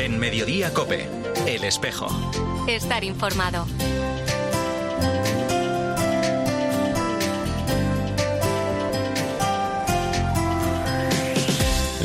En Mediodía Cope, El Espejo. Estar informado.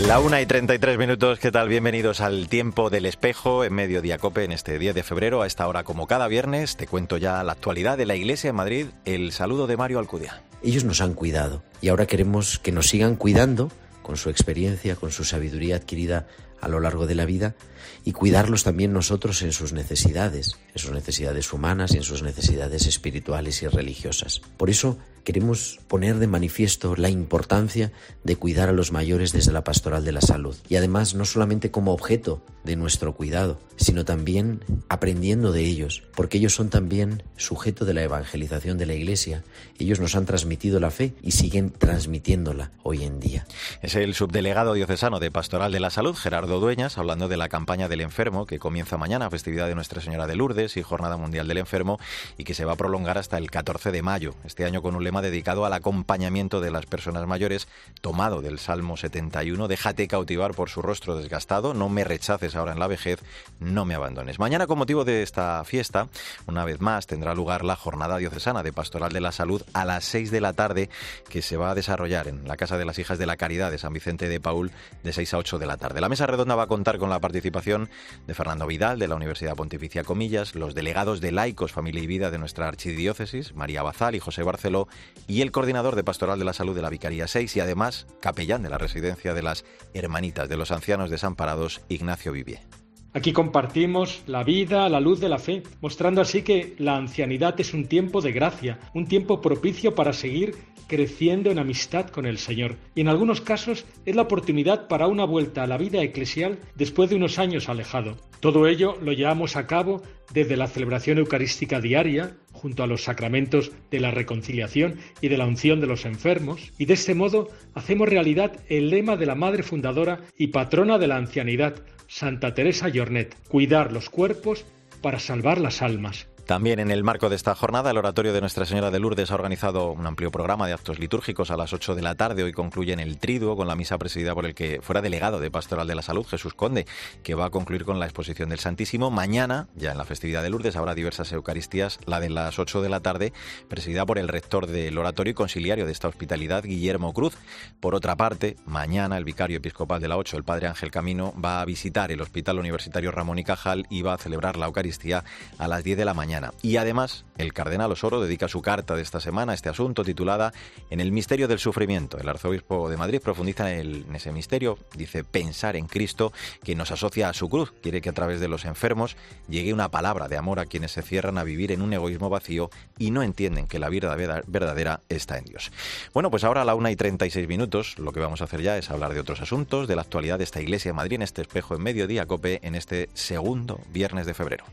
La una y 33 minutos, ¿qué tal? Bienvenidos al tiempo del espejo en Mediodía Cope en este 10 de febrero. A esta hora, como cada viernes, te cuento ya la actualidad de la Iglesia en Madrid. El saludo de Mario Alcudia. Ellos nos han cuidado y ahora queremos que nos sigan cuidando con su experiencia, con su sabiduría adquirida a lo largo de la vida y cuidarlos también nosotros en sus necesidades, en sus necesidades humanas y en sus necesidades espirituales y religiosas. Por eso queremos poner de manifiesto la importancia de cuidar a los mayores desde la pastoral de la salud. Y además no solamente como objeto de nuestro cuidado, sino también aprendiendo de ellos, porque ellos son también sujeto de la evangelización de la Iglesia. Ellos nos han transmitido la fe y siguen transmitiéndola hoy en día. Es el subdelegado diocesano de Pastoral de la Salud, Gerardo Dueñas, hablando de la campaña del enfermo que comienza mañana, festividad de Nuestra Señora de Lourdes y Jornada Mundial del Enfermo, y que se va a prolongar hasta el 14 de mayo, este año con un lema dedicado al acompañamiento de las personas mayores, tomado del Salmo 71, déjate cautivar por su rostro desgastado, no me rechaces ahora en la vejez, no me abandones. Mañana, con motivo de esta fiesta, una vez más tendrá lugar la jornada diocesana de Pastoral de la Salud a las 6 de la tarde, que se va a desarrollar en la Casa de las Hijas de la Caridad de San Vicente de Paul, de 6 a 8 de la tarde. La mesa redonda va a contar con la participación de Fernando Vidal, de la Universidad Pontificia Comillas, los delegados de Laicos, Familia y Vida de nuestra archidiócesis, María Bazal y José Barceló, y el coordinador de Pastoral de la Salud de la Vicaría 6 y además capellán de la residencia de las Hermanitas de los Ancianos Desamparados, Ignacio Vivier. Aquí compartimos la vida la luz de la fe, mostrando así que la ancianidad es un tiempo de gracia, un tiempo propicio para seguir creciendo en amistad con el Señor. Y en algunos casos es la oportunidad para una vuelta a la vida eclesial después de unos años alejado. Todo ello lo llevamos a cabo desde la celebración eucarística diaria, junto a los sacramentos de la reconciliación y de la unción de los enfermos, y de este modo hacemos realidad el lema de la Madre Fundadora y patrona de la ancianidad, Santa Teresa Jornet, cuidar los cuerpos para salvar las almas. También en el marco de esta jornada, el Oratorio de Nuestra Señora de Lourdes ha organizado un amplio programa de actos litúrgicos a las 8 de la tarde. Hoy concluye en el Triduo con la misa presidida por el que fuera delegado de Pastoral de la Salud, Jesús Conde, que va a concluir con la exposición del Santísimo. Mañana, ya en la festividad de Lourdes, habrá diversas Eucaristías, la de las 8 de la tarde, presidida por el rector del Oratorio y conciliario de esta hospitalidad, Guillermo Cruz. Por otra parte, mañana el vicario episcopal de la 8, el padre Ángel Camino, va a visitar el Hospital Universitario Ramón y Cajal y va a celebrar la Eucaristía a las 10 de la mañana. Y además, el cardenal Osoro dedica su carta de esta semana a este asunto titulada En el misterio del sufrimiento. El arzobispo de Madrid profundiza en, ese misterio, dice pensar en Cristo que nos asocia a su cruz. Quiere que a través de los enfermos llegue una palabra de amor a quienes se cierran a vivir en un egoísmo vacío y no entienden que la vida verdadera está en Dios. Bueno, pues ahora a la una y 36 minutos lo que vamos a hacer ya es hablar de otros asuntos, de la actualidad de esta iglesia de Madrid en este espejo en mediodía cope en este segundo viernes de febrero.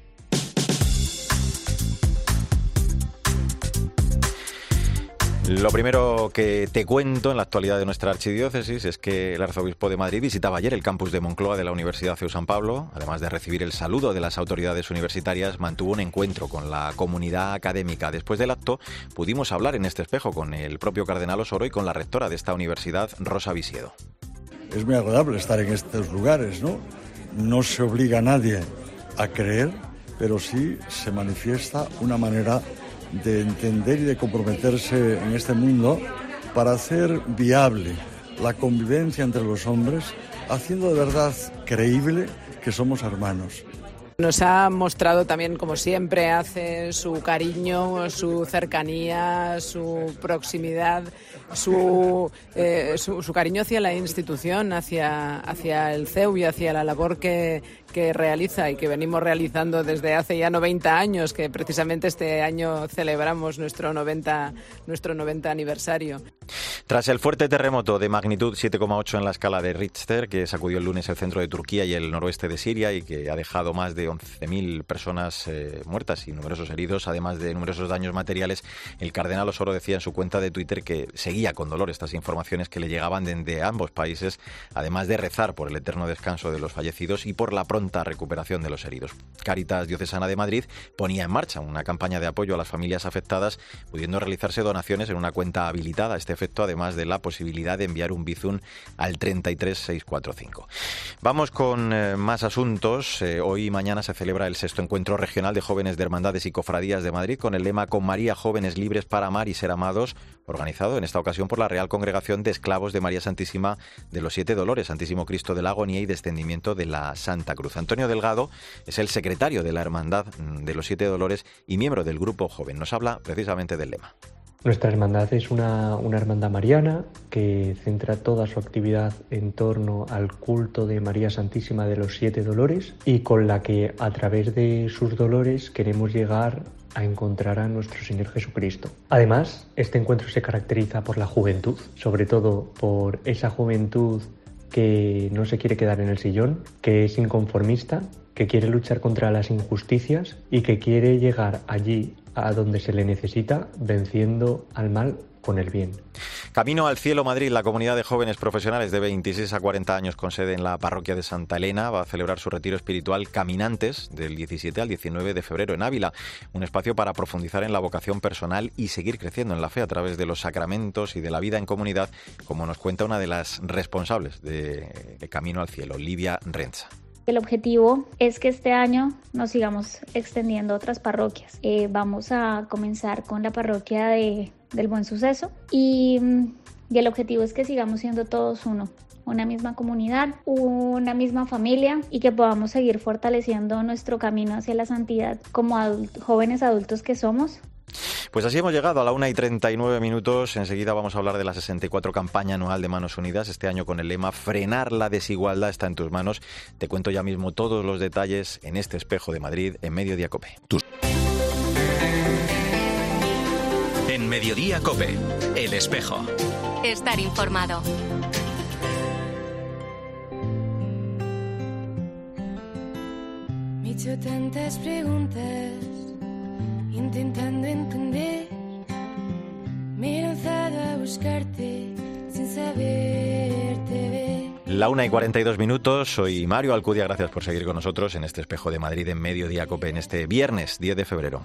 Lo primero que te cuento en la actualidad de nuestra archidiócesis es que el arzobispo de Madrid visitaba ayer el campus de Moncloa de la Universidad CEU San Pablo. Además de recibir el saludo de las autoridades universitarias, mantuvo un encuentro con la comunidad académica. Después del acto, pudimos hablar en este espejo con el propio cardenal Osoro y con la rectora de esta universidad, Rosa Visiedo. Es muy agradable estar en estos lugares, ¿no? No se obliga a nadie a creer, pero sí se manifiesta una manera de entender y de comprometerse en este mundo para hacer viable la convivencia entre los hombres, haciendo de verdad creíble que somos hermanos. Nos ha mostrado también, como siempre hace, su cariño, su cercanía, su proximidad, su, eh, su, su, cariño hacia la institución, hacia, hacia el CEU y hacia la labor que, que realiza y que venimos realizando desde hace ya 90 años, que precisamente este año celebramos nuestro 90, nuestro 90 aniversario. Tras el fuerte terremoto de magnitud 7,8 en la escala de Richter, que sacudió el lunes el centro de Turquía y el noroeste de Siria y que ha dejado más de de 11.000 personas eh, muertas y numerosos heridos, además de numerosos daños materiales, el cardenal Osoro decía en su cuenta de Twitter que seguía con dolor estas informaciones que le llegaban de ambos países, además de rezar por el eterno descanso de los fallecidos y por la pronta recuperación de los heridos. Caritas Diocesana de Madrid ponía en marcha una campaña de apoyo a las familias afectadas, pudiendo realizarse donaciones en una cuenta habilitada a este efecto, además de la posibilidad de enviar un bizum al 33645. Vamos con eh, más asuntos. Eh, hoy y mañana se celebra el sexto encuentro regional de jóvenes de hermandades y cofradías de Madrid con el lema Con María Jóvenes Libres para Amar y Ser Amados, organizado en esta ocasión por la Real Congregación de Esclavos de María Santísima de los Siete Dolores, Santísimo Cristo de la Agonía y Descendimiento de la Santa Cruz. Antonio Delgado es el secretario de la Hermandad de los Siete Dolores y miembro del Grupo Joven. Nos habla precisamente del lema. Nuestra hermandad es una, hermandad mariana que centra toda su actividad en torno al culto de María Santísima de los Siete Dolores y con la que a través de sus dolores queremos llegar a encontrar a nuestro Señor Jesucristo. Además, este encuentro se caracteriza por la juventud, sobre todo por esa juventud que no se quiere quedar en el sillón, que es inconformista, que quiere luchar contra las injusticias y que quiere llegar allí a donde se le necesita, venciendo al mal con el bien. Camino al Cielo Madrid, la comunidad de jóvenes profesionales de 26 a 40 años con sede en la parroquia de Santa Elena va a celebrar su retiro espiritual Caminantes del 17 al 19 de febrero en Ávila, un espacio para profundizar en la vocación personal y seguir creciendo en la fe a través de los sacramentos y de la vida en comunidad, como nos cuenta una de las responsables de, Camino al Cielo, Livia Renza. El objetivo es que este año nos sigamos extendiendo a otras parroquias. Eh, vamos a comenzar con la parroquia de, del Buen Suceso y, y el objetivo es que sigamos siendo todos uno, una misma comunidad, una misma familia y que podamos seguir fortaleciendo nuestro camino hacia la santidad como jóvenes adultos que somos pues así hemos llegado a la una y 39 minutos. Enseguida vamos a hablar de la 64 campaña anual de Manos Unidas, este año con el lema Frenar la desigualdad está en tus manos. Te cuento ya mismo todos los detalles en este espejo de Madrid en Mediodía Cope. En Mediodía Cope, el espejo. Estar informado. Me he hecho tantas preguntas La una y 42 minutos, soy Mario Alcudia, gracias por seguir con nosotros en este espejo de Madrid en Mediodía Cope en este viernes 10 de febrero.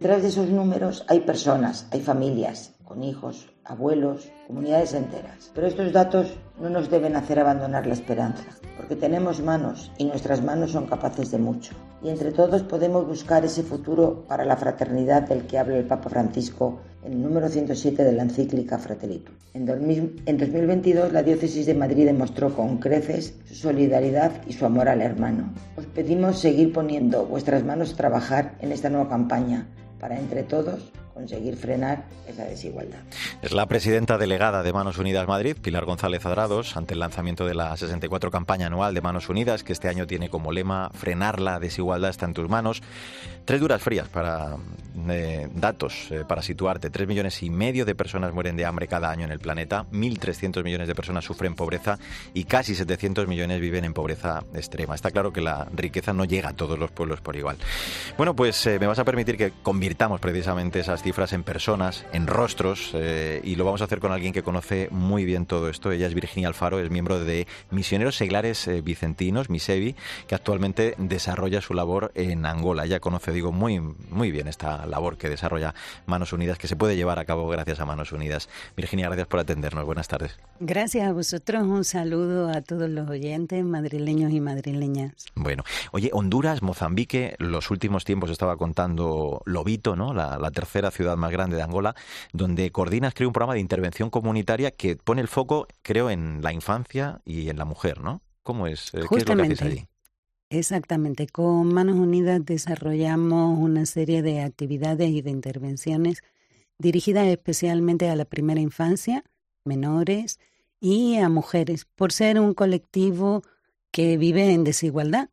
Detrás de esos números hay personas, hay familias, con hijos, abuelos, comunidades enteras. Pero estos datos no nos deben hacer abandonar la esperanza, porque tenemos manos y nuestras manos son capaces de mucho. Y entre todos podemos buscar ese futuro para la fraternidad del que habla el Papa Francisco el número 107 de la encíclica Fratelitum. En 2022 la diócesis de Madrid demostró con creces su solidaridad y su amor al hermano. Os pedimos seguir poniendo vuestras manos a trabajar en esta nueva campaña para entre todos conseguir frenar esa desigualdad. Es la presidenta delegada de Manos Unidas Madrid, Pilar González Adrados, ante el lanzamiento de la 64 campaña anual de Manos Unidas, que este año tiene como lema Frenar la desigualdad está en tus manos. Tres duras frías para eh, datos eh, para situarte. Tres millones y medio de personas mueren de hambre cada año en el planeta, 1.300 millones de personas sufren pobreza y casi 700 millones viven en pobreza extrema. Está claro que la riqueza no llega a todos los pueblos por igual. Bueno, pues eh, me vas a permitir que convirtamos precisamente esas cifras en personas, en rostros, eh, y lo vamos a hacer con alguien que conoce muy bien todo esto. Ella es Virginia Alfaro, es miembro de Misioneros Seglares eh, Vicentinos, Misevi, que actualmente desarrolla su labor en Angola. Ella conoce, digo, muy, muy bien esta labor que desarrolla Manos Unidas, que se puede llevar a cabo gracias a Manos Unidas. Virginia, gracias por atendernos. Buenas tardes. Gracias a vosotros. Un saludo a todos los oyentes madrileños y madrileñas. Bueno, oye, Honduras, Mozambique, los últimos tiempos estaba contando Lobito, ¿no? La, la tercera ciudad más grande de Angola, donde coordinas, creo, un programa de intervención comunitaria que pone el foco, creo, en la infancia y en la mujer, ¿no? ¿Cómo es? Eh, ¿Qué es lo que hacéis allí? Exactamente. Con Manos Unidas desarrollamos una serie de actividades y de intervenciones dirigidas especialmente a la primera infancia, menores y a mujeres, por ser un colectivo que vive en desigualdad.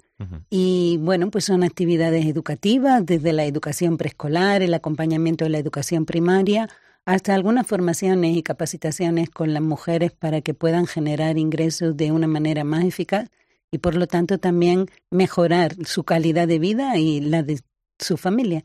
Y bueno, pues son actividades educativas, desde la educación preescolar, el acompañamiento de la educación primaria, hasta algunas formaciones y capacitaciones con las mujeres para que puedan generar ingresos de una manera más eficaz y por lo tanto también mejorar su calidad de vida y la de su familia.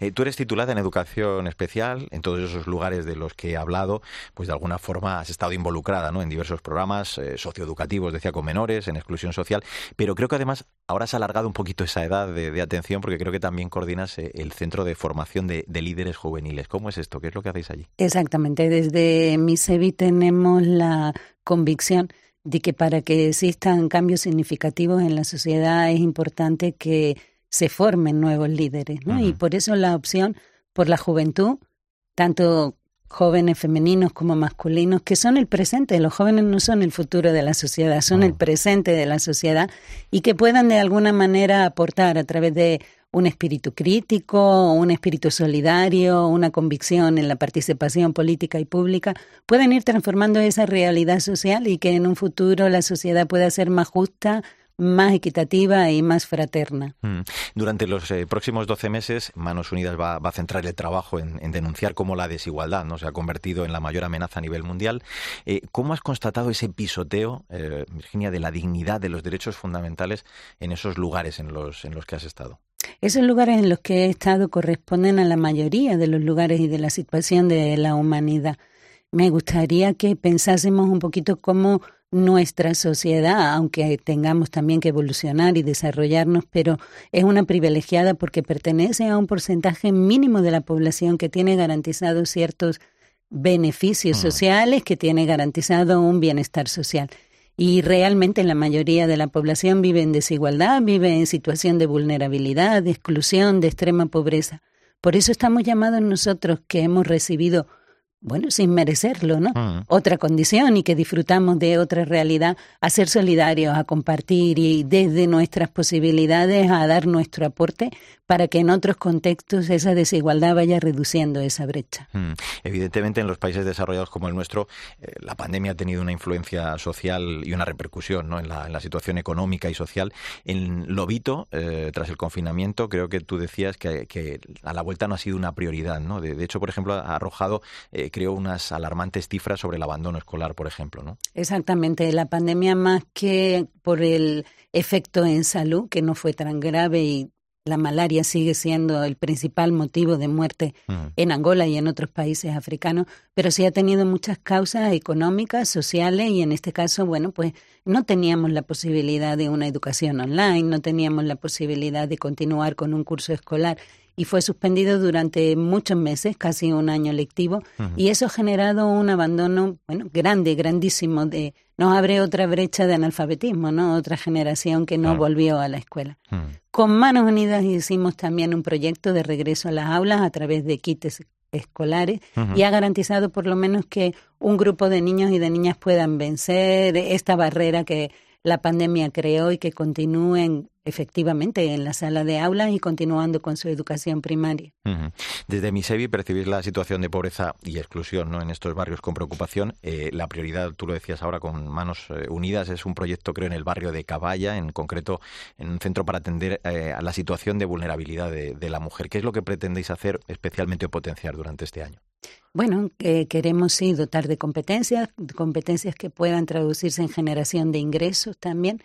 Eh, tú eres titulada en educación especial, en todos esos lugares de los que he hablado, pues de alguna forma has estado involucrada ¿no? en diversos programas eh, socioeducativos, decía, con menores, en exclusión social, pero creo que además ahora has alargado un poquito esa edad de, atención porque creo que también coordinas eh, el Centro de Formación de, Líderes Juveniles. ¿Cómo es esto? ¿Qué es lo que hacéis allí? Exactamente, desde MISEVI tenemos la convicción de que para que existan cambios significativos en la sociedad es importante que se formen nuevos líderes, ¿no? Y por eso la opción por la juventud, tanto jóvenes femeninos como masculinos, que son el presente. Los jóvenes no son el futuro de la sociedad, son el presente de la sociedad y que puedan de alguna manera aportar a través de un espíritu crítico, un espíritu solidario, una convicción en la participación política y pública, pueden ir transformando esa realidad social y que en un futuro la sociedad pueda ser más justa, más equitativa y más fraterna. Mm. Durante los eh, próximos 12 meses, Manos Unidas va, a centrar el trabajo en, denunciar cómo la desigualdad ¿no? se ha convertido en la mayor amenaza a nivel mundial. Eh, ¿Cómo has constatado ese pisoteo, eh, Virginia, de la dignidad, de los derechos fundamentales en esos lugares en los, en los que has estado? Esos lugares en los que he estado corresponden a la mayoría de los lugares y de la situación de la humanidad. Me gustaría que pensásemos un poquito cómo nuestra sociedad, aunque tengamos también que evolucionar y desarrollarnos, pero es una privilegiada porque pertenece a un porcentaje mínimo de la población que tiene garantizados ciertos beneficios mm. sociales, que tiene garantizado un bienestar social. Y realmente la mayoría de la población vive en desigualdad, vive en situación de vulnerabilidad, de exclusión, de extrema pobreza. Por eso estamos llamados nosotros que hemos recibido bueno, sin merecerlo, ¿no? Mm. Otra condición y que disfrutamos de otra realidad, a ser solidarios, a compartir y desde nuestras posibilidades a dar nuestro aporte para que en otros contextos esa desigualdad vaya reduciendo esa brecha. Mm. Evidentemente, en los países desarrollados como el nuestro, eh, la pandemia ha tenido una influencia social y una repercusión ¿no? en, la, en, la, situación económica y social. En Lobito, eh, tras el confinamiento, creo que tú decías que, a la vuelta no ha sido una prioridad. ¿no? De, hecho, por ejemplo, ha arrojado, eh, creo, unas alarmantes cifras sobre el abandono escolar, por ejemplo. ¿no? Exactamente. La pandemia, más que por el efecto en salud, que no fue tan grave y la malaria sigue siendo el principal motivo de muerte en Angola y en otros países africanos, pero sí ha tenido muchas causas económicas, sociales y en este caso, bueno, pues no teníamos la posibilidad de una educación online, no teníamos la posibilidad de continuar con un curso escolar y fue suspendido durante muchos meses, casi un año lectivo, y eso ha generado un abandono, bueno, grande, grandísimo, de nos abre otra brecha de analfabetismo, ¿no? Otra generación que no volvió a la escuela. Con Manos Unidas hicimos también un proyecto de regreso a las aulas a través de kits escolares y ha garantizado por lo menos que un grupo de niños y de niñas puedan vencer esta barrera que la pandemia creó y que continúen efectivamente en la sala de aulas y continuando con su educación primaria. Desde MISEVI percibís la situación de pobreza y exclusión ¿no? en estos barrios con preocupación. Eh, la prioridad, tú lo decías ahora, con Manos eh, Unidas, es un proyecto, creo, en el barrio de Caballa, en concreto en un centro para atender eh, a la situación de vulnerabilidad de, la mujer. ¿Qué es lo que pretendéis hacer especialmente o potenciar durante este año? Bueno, queremos sí dotar de competencias, competencias que puedan traducirse en generación de ingresos también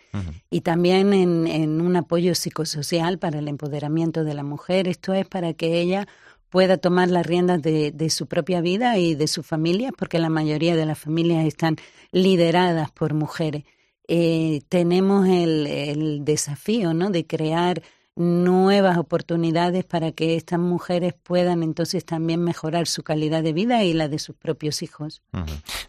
y también en, en un apoyo psicosocial para el empoderamiento de la mujer. Esto es para que ella pueda tomar las riendas de, de, su propia vida y de su familia, porque la mayoría de las familias están lideradas por mujeres. Eh, tenemos el, el desafío ¿no? de crear nuevas oportunidades para que estas mujeres puedan entonces también mejorar su calidad de vida y la de sus propios hijos.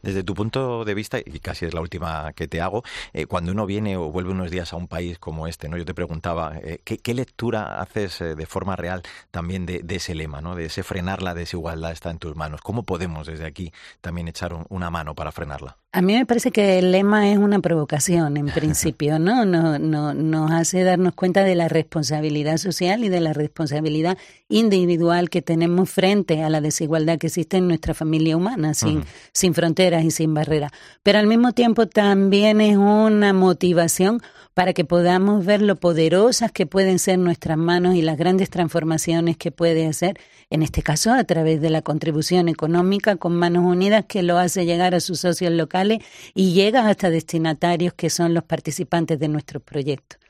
Desde tu punto de vista, y casi es la última que te hago, eh, cuando uno viene o vuelve unos días a un país como este, ¿no? yo te preguntaba, eh, ¿qué, lectura haces eh, de forma real también de, ese lema, ¿no? de ese frenar la desigualdad está en tus manos? ¿Cómo podemos desde aquí también echar una mano para frenarla? A mí me parece que el lema es una provocación en principio, ¿no? No, no nos hace darnos cuenta de la responsabilidad social y de la responsabilidad individual que tenemos frente a la desigualdad que existe en nuestra familia humana, sin, sin fronteras y sin barreras. Pero al mismo tiempo también es una motivación para que podamos ver lo poderosas que pueden ser nuestras manos y las grandes transformaciones que puede hacer, en este caso a través de la contribución económica con Manos Unidas que lo hace llegar a sus socios locales y llega hasta destinatarios que son los participantes de nuestros proyectos.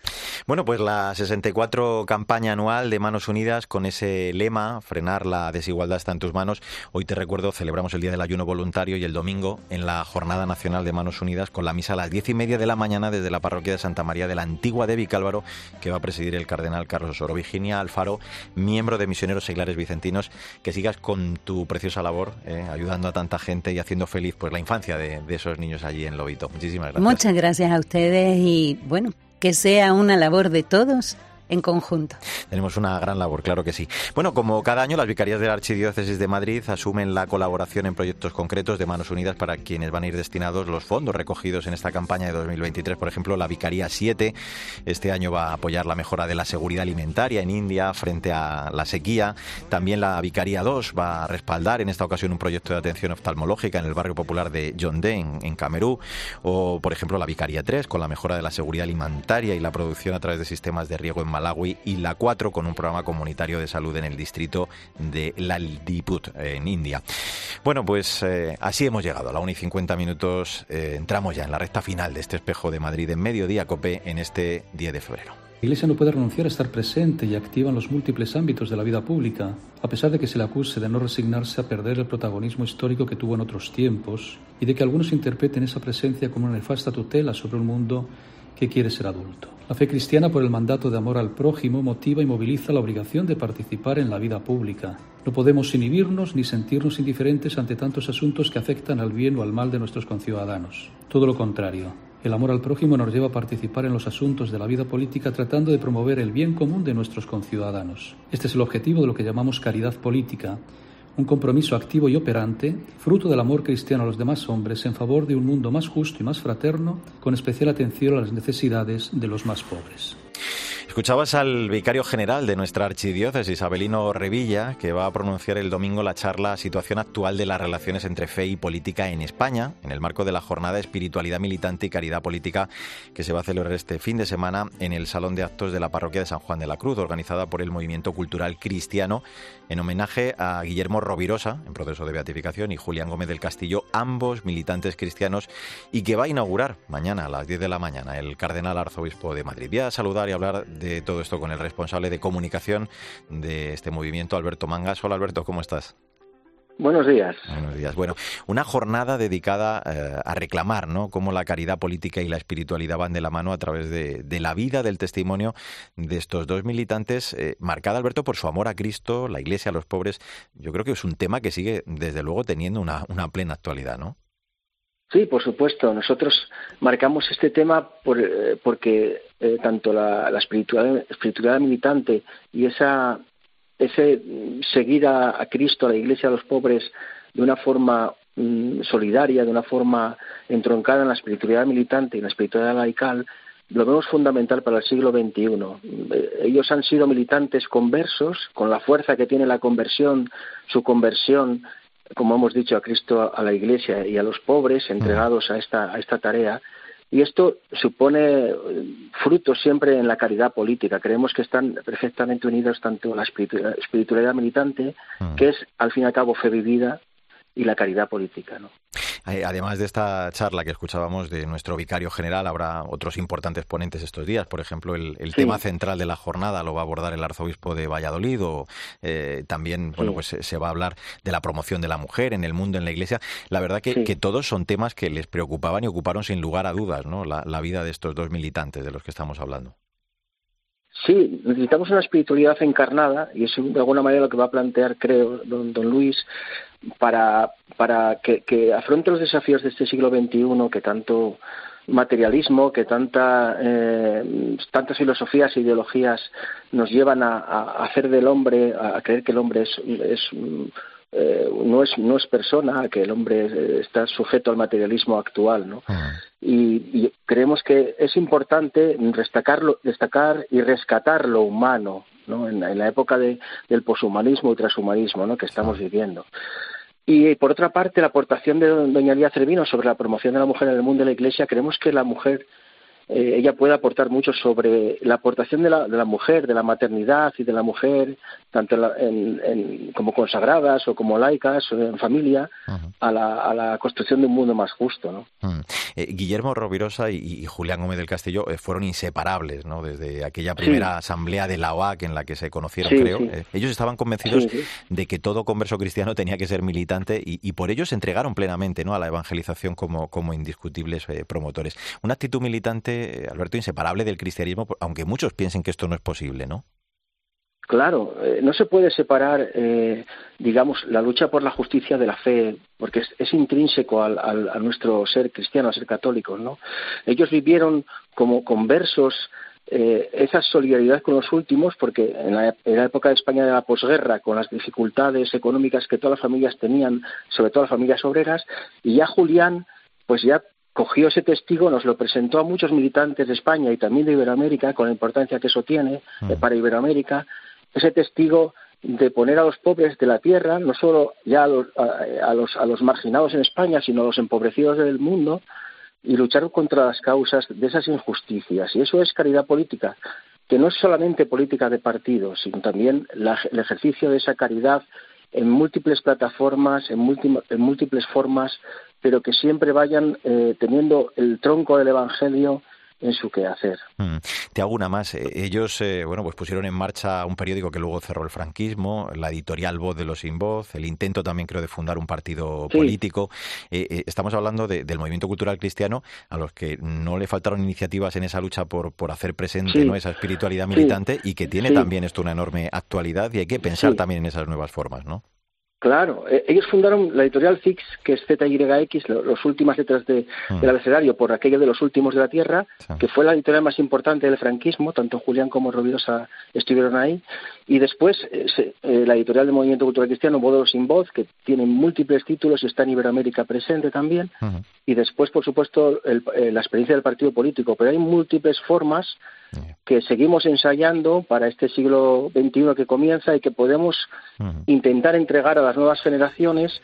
Bueno, pues la 64 campaña anual de Manos Unidas con ese lema, frenar la desigualdad está en tus manos. Hoy te recuerdo, celebramos el Día del Ayuno Voluntario y el domingo en la Jornada Nacional de Manos Unidas con la misa a las diez y media de la mañana desde la parroquia de Santa María de la Antigua de Vicálvaro, que va a presidir el cardenal Carlos Osoro. Virginia Alfaro, miembro de Misioneros Seglares Vicentinos, que sigas con tu preciosa labor, eh, ayudando a tanta gente y haciendo feliz pues la infancia de, de esos niños allí en Lobito. Muchísimas gracias. Muchas gracias a ustedes y bueno, que sea una labor de todos en conjunto. Tenemos una gran labor, claro que sí. Bueno, como cada año, las vicarías de la Archidiócesis de Madrid asumen la colaboración en proyectos concretos de Manos Unidas para quienes van a ir destinados los fondos recogidos en esta campaña de 2023. Por ejemplo, la Vicaría 7 este año va a apoyar la mejora de la seguridad alimentaria en India frente a la sequía. También la Vicaría 2 va a respaldar en esta ocasión un proyecto de atención oftalmológica en el barrio popular de Yondé, en, Camerún. O, por ejemplo, la Vicaría 3 con la mejora de la seguridad alimentaria y la producción a través de sistemas de riego en Malawi y la 4 con un programa comunitario de salud en el distrito de Laldiput, en India. Bueno, pues eh, así hemos llegado a la 1 y 50 minutos. Eh, entramos ya en la recta final de este espejo de Madrid en mediodía COPE en este 10 de febrero. La Iglesia no puede renunciar a estar presente y activa en los múltiples ámbitos de la vida pública, a pesar de que se le acuse de no resignarse a perder el protagonismo histórico que tuvo en otros tiempos y de que algunos interpreten esa presencia como una nefasta tutela sobre un mundo que quiere ser adulto. La fe cristiana, por el mandato de amor al prójimo, motiva y moviliza la obligación de participar en la vida pública. No podemos inhibirnos ni sentirnos indiferentes ante tantos asuntos que afectan al bien o al mal de nuestros conciudadanos. Todo lo contrario. El amor al prójimo nos lleva a participar en los asuntos de la vida política tratando de promover el bien común de nuestros conciudadanos. Este es el objetivo de lo que llamamos caridad política, un compromiso activo y operante, fruto del amor cristiano a los demás hombres en favor de un mundo más justo y más fraterno, con especial atención a las necesidades de los más pobres. Escuchabas al vicario general de nuestra archidiócesis, Abelino Revilla, que va a pronunciar el domingo la charla Situación actual de las relaciones entre fe y política en España, en el marco de la jornada Espiritualidad Militante y Caridad Política, que se va a celebrar este fin de semana en el Salón de Actos de la Parroquia de San Juan de la Cruz, organizada por el Movimiento Cultural Cristiano, en homenaje a Guillermo Rovirosa, en proceso de beatificación, y Julián Gómez del Castillo, ambos militantes cristianos, y que va a inaugurar mañana a las 10 de la mañana el Cardenal Arzobispo de Madrid. Voy a saludar y hablar todo esto con el responsable de comunicación de este movimiento, Alberto Mangas. Hola Alberto, ¿cómo estás? Buenos días. Buenos días. Bueno, una jornada dedicada eh, a reclamar, ¿no? Cómo la caridad política y la espiritualidad van de la mano a través de, de la vida, del testimonio de estos dos militantes, eh, marcada, Alberto, por su amor a Cristo, la Iglesia, a los pobres. Yo creo que es un tema que sigue, desde luego, teniendo una, una plena actualidad, ¿no? Sí, por supuesto. Nosotros marcamos este tema por, eh, porque eh, tanto la, espiritualidad, espiritualidad, militante y esa ese seguir a, a, Cristo, a la Iglesia, a los pobres de una forma mm, solidaria, de una forma entroncada en la espiritualidad militante y en la espiritualidad laical, lo vemos fundamental para el siglo XXI. Eh, ellos han sido militantes conversos, con la fuerza que tiene la conversión, su conversión como hemos dicho, a Cristo, a la Iglesia y a los pobres entregados a esta, a esta tarea. Y esto supone fruto siempre en la caridad política. Creemos que están perfectamente unidos tanto la espiritualidad militante, que es al fin y al cabo fe vivida, y la caridad política. ¿no? Eh, además de esta charla que escuchábamos de nuestro vicario general, habrá otros importantes ponentes estos días. Por ejemplo, el, el sí. tema central de la jornada lo va a abordar el arzobispo de Valladolid. O, eh, también, bueno, pues se va a hablar de la promoción de la mujer en el mundo, en la iglesia. La verdad que, sí. que todos son temas que les preocupaban y ocuparon sin lugar a dudas, ¿no? La, la vida de estos dos militantes de los que estamos hablando. Sí, necesitamos una espiritualidad encarnada y eso de alguna manera lo que va a plantear, creo, don, don Luis, para, para que, que, afronte los desafíos de este siglo XXI que tanto materialismo, que tanta, eh, tantas filosofías e ideologías nos llevan a, hacer del hombre, a creer que el hombre es, es eh, no es no es persona, que el hombre está sujeto al materialismo actual, ¿no? -huh. y, y, creemos que es importante destacarlo, destacar y rescatar lo humano, ¿no? En, en la época de, del poshumanismo y transhumanismo, ¿no? Que estamos viviendo. Y por otra parte, la aportación de doña Lía Cervino sobre la promoción de la mujer en el mundo de la Iglesia, creemos que la mujer eh, ella puede aportar mucho sobre la aportación de la, de la, mujer, de la maternidad y de la mujer, tanto en la, en, como consagradas o como laicas o en familia, uh -huh. a, la, a, la, construcción de un mundo más justo. ¿no? Eh, Guillermo Rovirosa y, Julián Gómez del Castillo eh, fueron inseparables, ¿no? Desde aquella primera asamblea de la OAC en la que se conocieron, creo. Eh, ellos estaban convencidos de que todo converso cristiano tenía que ser militante y, por ello se entregaron plenamente, ¿no? A la evangelización como, como indiscutibles promotores. Una actitud militante, Alberto, inseparable del cristianismo, aunque muchos piensen que esto no es posible, ¿no? Claro, eh, no se puede separar, eh, digamos, la lucha por la justicia de la fe, porque es, intrínseco al, a nuestro ser cristiano, a ser católicos, ¿no? Ellos vivieron como conversos eh, esa solidaridad con los últimos, porque en la, en la, época de España de la posguerra, con las dificultades económicas que todas las familias tenían, sobre todo las familias obreras, y ya Julián, pues ya cogió ese testigo, nos lo presentó a muchos militantes de España y también de Iberoamérica, con la importancia que eso tiene mm. para Iberoamérica, ese testigo de poner a los pobres de la tierra, no solo ya a los, a, los, a los marginados en España, sino a los empobrecidos del mundo, y luchar contra las causas de esas injusticias. Y eso es caridad política, que no es solamente política de partido, sino también el ejercicio de esa caridad en múltiples plataformas, en, en múltiples formas, pero que siempre vayan eh, teniendo el tronco del Evangelio en su quehacer. Mm. Te hago una más. Eh, ellos, eh, bueno, pues pusieron en marcha un periódico que luego cerró el franquismo, la editorial Voz de los Sin Voz, el intento también creo de fundar un partido político. Eh, estamos hablando del movimiento cultural cristiano a los que no le faltaron iniciativas en esa lucha por, por hacer presente ¿no? esa espiritualidad militante y que tiene también esto una enorme actualidad y hay que pensar también en esas nuevas formas, ¿no? Claro, eh, ellos fundaron la editorial Fix, que es ZYX, las últimas letras de, mm. del abecedario, por aquello de los últimos de la Tierra, que fue la editorial más importante del franquismo, tanto Julián como Rovirosa estuvieron ahí, y después eh, eh, la editorial del Movimiento Cultural Cristiano, Modo Sin Voz, que tiene múltiples títulos y está en Iberoamérica presente también, y después, por supuesto, la experiencia del partido político, pero hay múltiples formas que seguimos ensayando para este siglo XXI que comienza y que podemos intentar entregar a las nuevas generaciones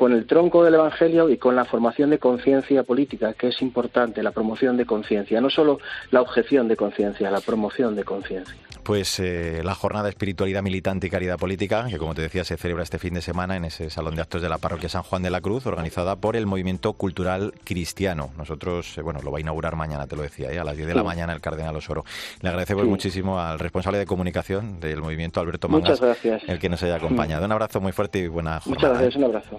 con el tronco del Evangelio y con la formación de conciencia política, que es importante, la promoción de conciencia, no solo la objeción de conciencia, la promoción de conciencia. Pues eh, la jornada de espiritualidad militante y caridad política, que como te decía se celebra este fin de semana en ese salón de actos de la parroquia San Juan de la Cruz, organizada por el Movimiento Cultural Cristiano. Nosotros, eh, bueno, lo va a inaugurar mañana, te lo decía, ¿eh? a las 10 de la mañana el Cardenal Osoro. Le agradecemos muchísimo al responsable de comunicación del movimiento, Alberto Mangas, el que nos haya acompañado. Un abrazo muy fuerte y buena jornada. Muchas gracias, un abrazo.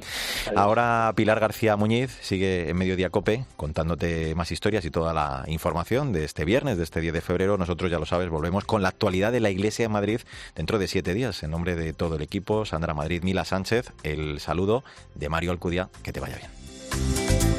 Ahora Pilar García Muñiz sigue en Mediodía Cope contándote más historias y toda la información de este viernes, de este 10 de febrero. Nosotros, ya lo sabes, volvemos con la actualidad de la Iglesia de Madrid dentro de siete días. En nombre de todo el equipo, Sandra Madrid, Mila Sánchez, el saludo de Mario Alcudia. Que te vaya bien.